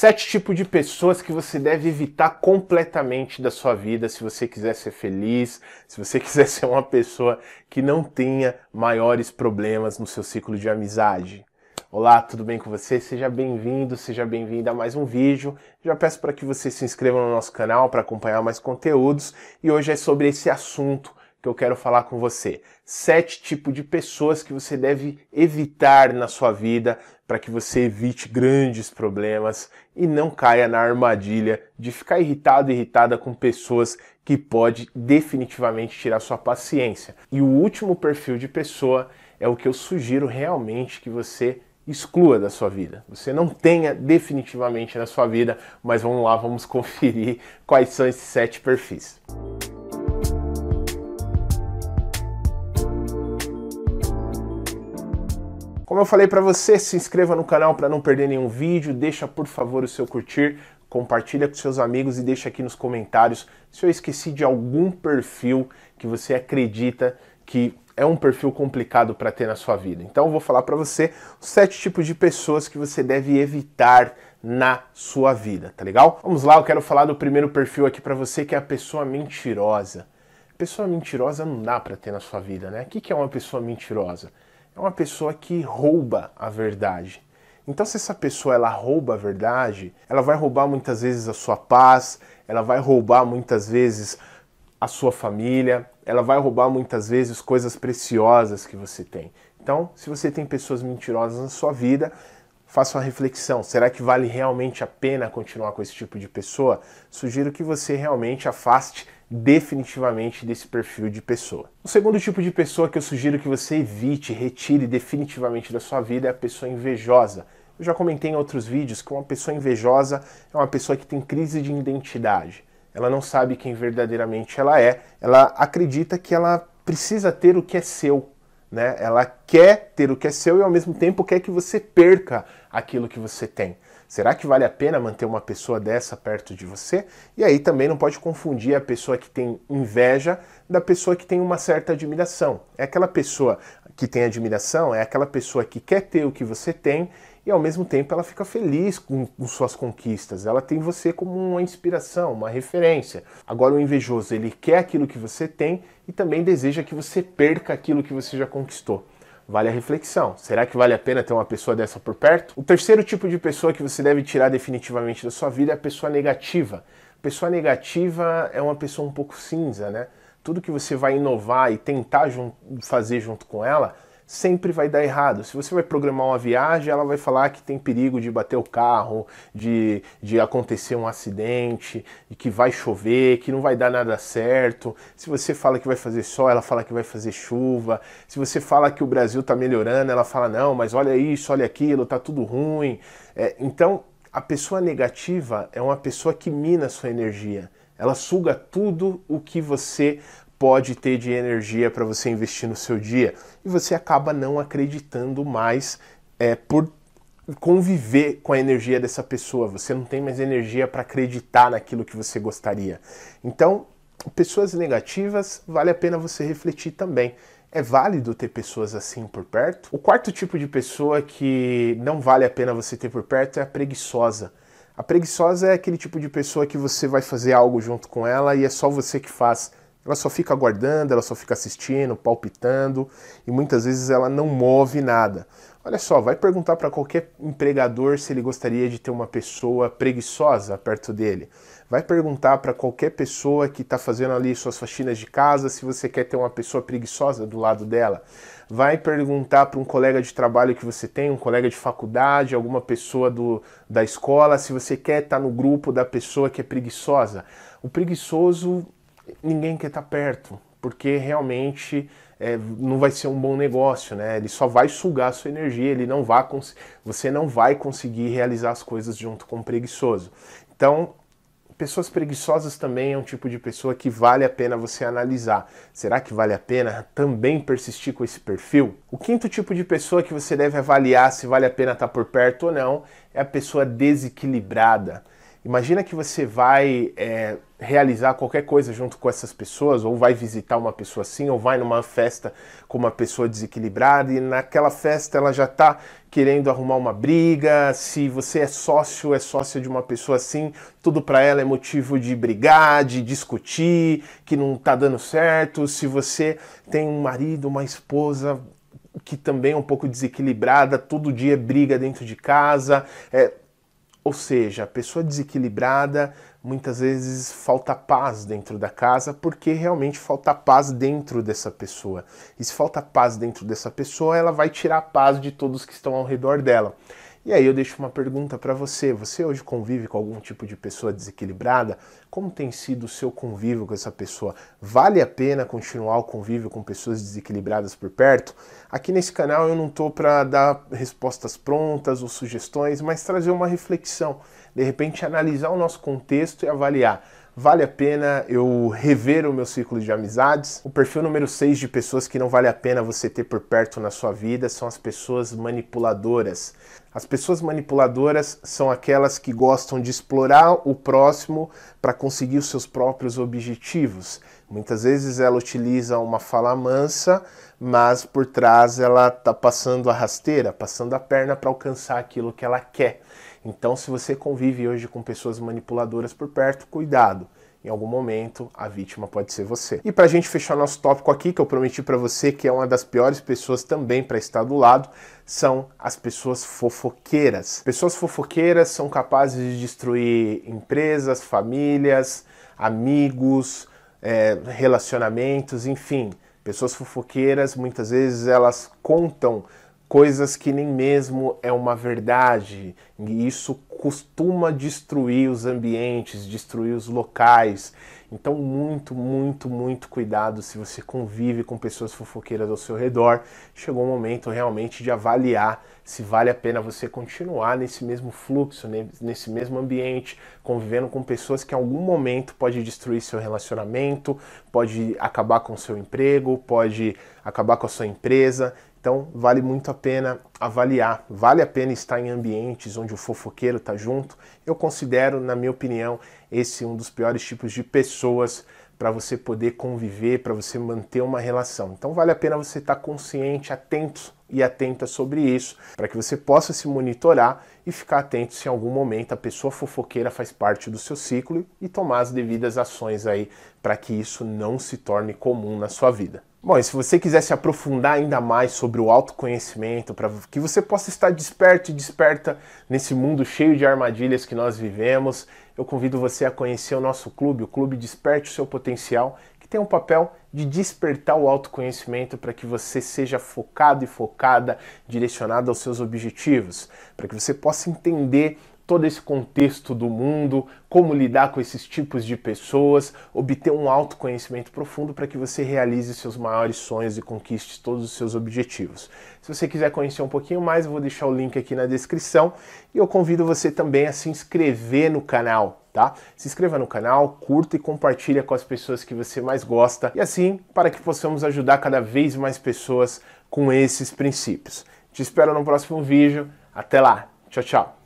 Sete tipos de pessoas que você deve evitar completamente da sua vida se você quiser ser feliz, se você quiser ser uma pessoa que não tenha maiores problemas no seu ciclo de amizade. Olá, tudo bem com você? Seja bem-vindo, seja bem-vinda a mais um vídeo. Já peço para que você se inscreva no nosso canal para acompanhar mais conteúdos e hoje é sobre esse assunto que eu quero falar com você. Sete tipos de pessoas que você deve evitar na sua vida para que você evite grandes problemas e não caia na armadilha de ficar irritado, irritada com pessoas que pode definitivamente tirar sua paciência. E o último perfil de pessoa é o que eu sugiro realmente que você exclua da sua vida. Você não tenha definitivamente na sua vida, mas vamos lá, vamos conferir quais são esses sete perfis. Como eu falei para você, se inscreva no canal para não perder nenhum vídeo, deixa por favor o seu curtir, compartilha com seus amigos e deixa aqui nos comentários se eu esqueci de algum perfil que você acredita que é um perfil complicado para ter na sua vida. Então eu vou falar para você os sete tipos de pessoas que você deve evitar na sua vida, tá legal? Vamos lá, eu quero falar do primeiro perfil aqui para você que é a pessoa mentirosa. Pessoa mentirosa não dá para ter na sua vida, né? O que é uma pessoa mentirosa? É uma pessoa que rouba a verdade. Então, se essa pessoa ela rouba a verdade, ela vai roubar muitas vezes a sua paz, ela vai roubar muitas vezes a sua família, ela vai roubar muitas vezes coisas preciosas que você tem. Então, se você tem pessoas mentirosas na sua vida, faça uma reflexão. Será que vale realmente a pena continuar com esse tipo de pessoa? Sugiro que você realmente afaste definitivamente desse perfil de pessoa. O segundo tipo de pessoa que eu sugiro que você evite, retire definitivamente da sua vida é a pessoa invejosa. Eu já comentei em outros vídeos que uma pessoa invejosa é uma pessoa que tem crise de identidade. Ela não sabe quem verdadeiramente ela é, ela acredita que ela precisa ter o que é seu, né? Ela quer ter o que é seu e ao mesmo tempo quer que você perca aquilo que você tem. Será que vale a pena manter uma pessoa dessa perto de você? E aí também não pode confundir a pessoa que tem inveja da pessoa que tem uma certa admiração. É aquela pessoa que tem admiração, é aquela pessoa que quer ter o que você tem e ao mesmo tempo ela fica feliz com, com, suas conquistas. Ela tem você como uma inspiração, uma referência. Agora o invejoso, ele quer aquilo que você tem e também deseja que você perca aquilo que você já conquistou vale a reflexão. Será que vale a pena ter uma pessoa dessa por perto? O terceiro tipo de pessoa que você deve tirar definitivamente da sua vida é a pessoa negativa. Pessoa negativa é uma pessoa um pouco cinza, né? Tudo que você vai inovar e tentar fazer junto com ela sempre vai dar errado. Se você vai programar uma viagem, ela vai falar que tem perigo de bater o carro, de, de acontecer um acidente, de que vai chover, que não vai dar nada certo. Se você fala que vai fazer sol, ela fala que vai fazer chuva. Se você fala que o Brasil está melhorando, ela fala não, mas olha isso, olha aquilo, tá tudo ruim. É, então, a pessoa negativa é uma pessoa que mina a sua energia. Ela suga tudo o que você pode ter de energia para você investir no seu dia e você acaba não acreditando mais é, por conviver com a energia dessa pessoa. Você não tem mais energia para acreditar naquilo que você gostaria. Então, pessoas negativas, vale a pena você refletir também. É válido ter pessoas assim por perto? O quarto tipo de pessoa que não vale a pena você ter por perto é a preguiçosa. A preguiçosa é aquele tipo de pessoa que você vai fazer algo junto com ela e é só você que faz. Ela só fica aguardando, ela só fica assistindo, palpitando e muitas vezes ela não move nada. Olha só, vai perguntar para qualquer empregador se ele gostaria de ter uma pessoa preguiçosa perto dele. Vai perguntar para qualquer pessoa que está fazendo ali suas faxinas de casa se você quer ter uma pessoa preguiçosa do lado dela. Vai perguntar para um colega de trabalho que você tem, um colega de faculdade, alguma pessoa do, da escola, se você quer estar tá no grupo da pessoa que é preguiçosa. O preguiçoso ninguém quer estar perto, porque realmente é, não vai ser um bom negócio, né? Ele só vai sugar a sua energia, ele não vai você não vai conseguir realizar as coisas junto com o preguiçoso. Então, pessoas preguiçosas também é um tipo de pessoa que vale a pena você analisar. Será que vale a pena também persistir com esse perfil? O quinto tipo de pessoa que você deve avaliar se vale a pena estar por perto ou não é a pessoa desequilibrada. Imagina que você vai é, realizar qualquer coisa junto com essas pessoas, ou vai visitar uma pessoa assim, ou vai numa festa com uma pessoa desequilibrada e naquela festa ela já está querendo arrumar uma briga. Se você é sócio, é sócia de uma pessoa assim, tudo para ela é motivo de brigar, de discutir, que não está dando certo. Se você tem um marido, uma esposa que também é um pouco desequilibrada, todo dia briga dentro de casa. É, ou seja, a pessoa desequilibrada muitas vezes falta paz dentro da casa porque realmente falta paz dentro dessa pessoa. E se falta paz dentro dessa pessoa, ela vai tirar a paz de todos que estão ao redor dela. E aí eu deixo uma pergunta para você. Você hoje convive com algum tipo de pessoa desequilibrada? Como tem sido o seu convívio com essa pessoa? Vale a pena continuar o convívio com pessoas desequilibradas por perto? Aqui nesse canal eu não estou para dar respostas prontas ou sugestões, mas trazer uma reflexão. De repente analisar o nosso contexto e avaliar vale a pena eu rever o meu ciclo de amizades. O perfil número 6 de pessoas que não vale a pena você ter por perto na sua vida são as pessoas manipuladoras. As pessoas manipuladoras são aquelas que gostam de explorar o próximo para conseguir os seus próprios objetivos. Muitas vezes ela utiliza uma fala mansa, mas por trás ela está passando a rasteira, passando a perna para alcançar aquilo que ela quer. Então, se você convive hoje com pessoas manipuladoras por perto, cuidado. Em algum momento, a vítima pode ser você. E para a gente fechar nosso tópico aqui, que eu prometi para você que é uma das piores pessoas também para estar do lado, são as pessoas fofoqueiras. Pessoas fofoqueiras são capazes de destruir empresas, famílias, amigos, é, relacionamentos, enfim. Pessoas fofoqueiras, muitas vezes, elas contam coisas que nem mesmo é uma verdade, e isso costuma destruir os ambientes, destruir os locais. Então, muito, muito, muito cuidado se você convive com pessoas fofoqueiras ao seu redor. Chegou o momento realmente de avaliar se vale a pena você continuar nesse mesmo fluxo, nesse mesmo ambiente, convivendo com pessoas que em algum momento pode destruir seu relacionamento, pode acabar com seu emprego, pode acabar com a sua empresa. Então, vale muito a pena avaliar. Vale a pena estar em ambientes onde o fofoqueiro está junto. Eu considero, na minha opinião, esse um dos piores tipos de pessoas para você poder conviver, para você manter uma relação. Então, vale a pena você estar tá consciente, atento e atenta sobre isso, para que você possa se monitorar e ficar atento se em algum momento a pessoa fofoqueira faz parte do seu ciclo e tomar as devidas ações aí para que isso não se torne comum na sua vida. Bom, e se você quiser se aprofundar ainda mais sobre o autoconhecimento, para que você possa estar desperto e desperta nesse mundo cheio de armadilhas que nós vivemos, eu convido você a conhecer o nosso clube, o Clube Desperte o Seu Potencial, tem o papel de despertar o autoconhecimento para que você seja focado e focada, direcionado aos seus objetivos, para que você possa entender todo esse contexto do mundo, como lidar com esses tipos de pessoas, obter um autoconhecimento profundo para que você realize seus maiores sonhos e conquiste todos os seus objetivos. Se você quiser conhecer um pouquinho mais, eu vou deixar o link aqui na descrição e eu convido você também a se inscrever no canal. Tá? Se inscreva no canal, curta e compartilha com as pessoas que você mais gosta e assim para que possamos ajudar cada vez mais pessoas com esses princípios. Te espero no próximo vídeo. Até lá. Tchau, tchau.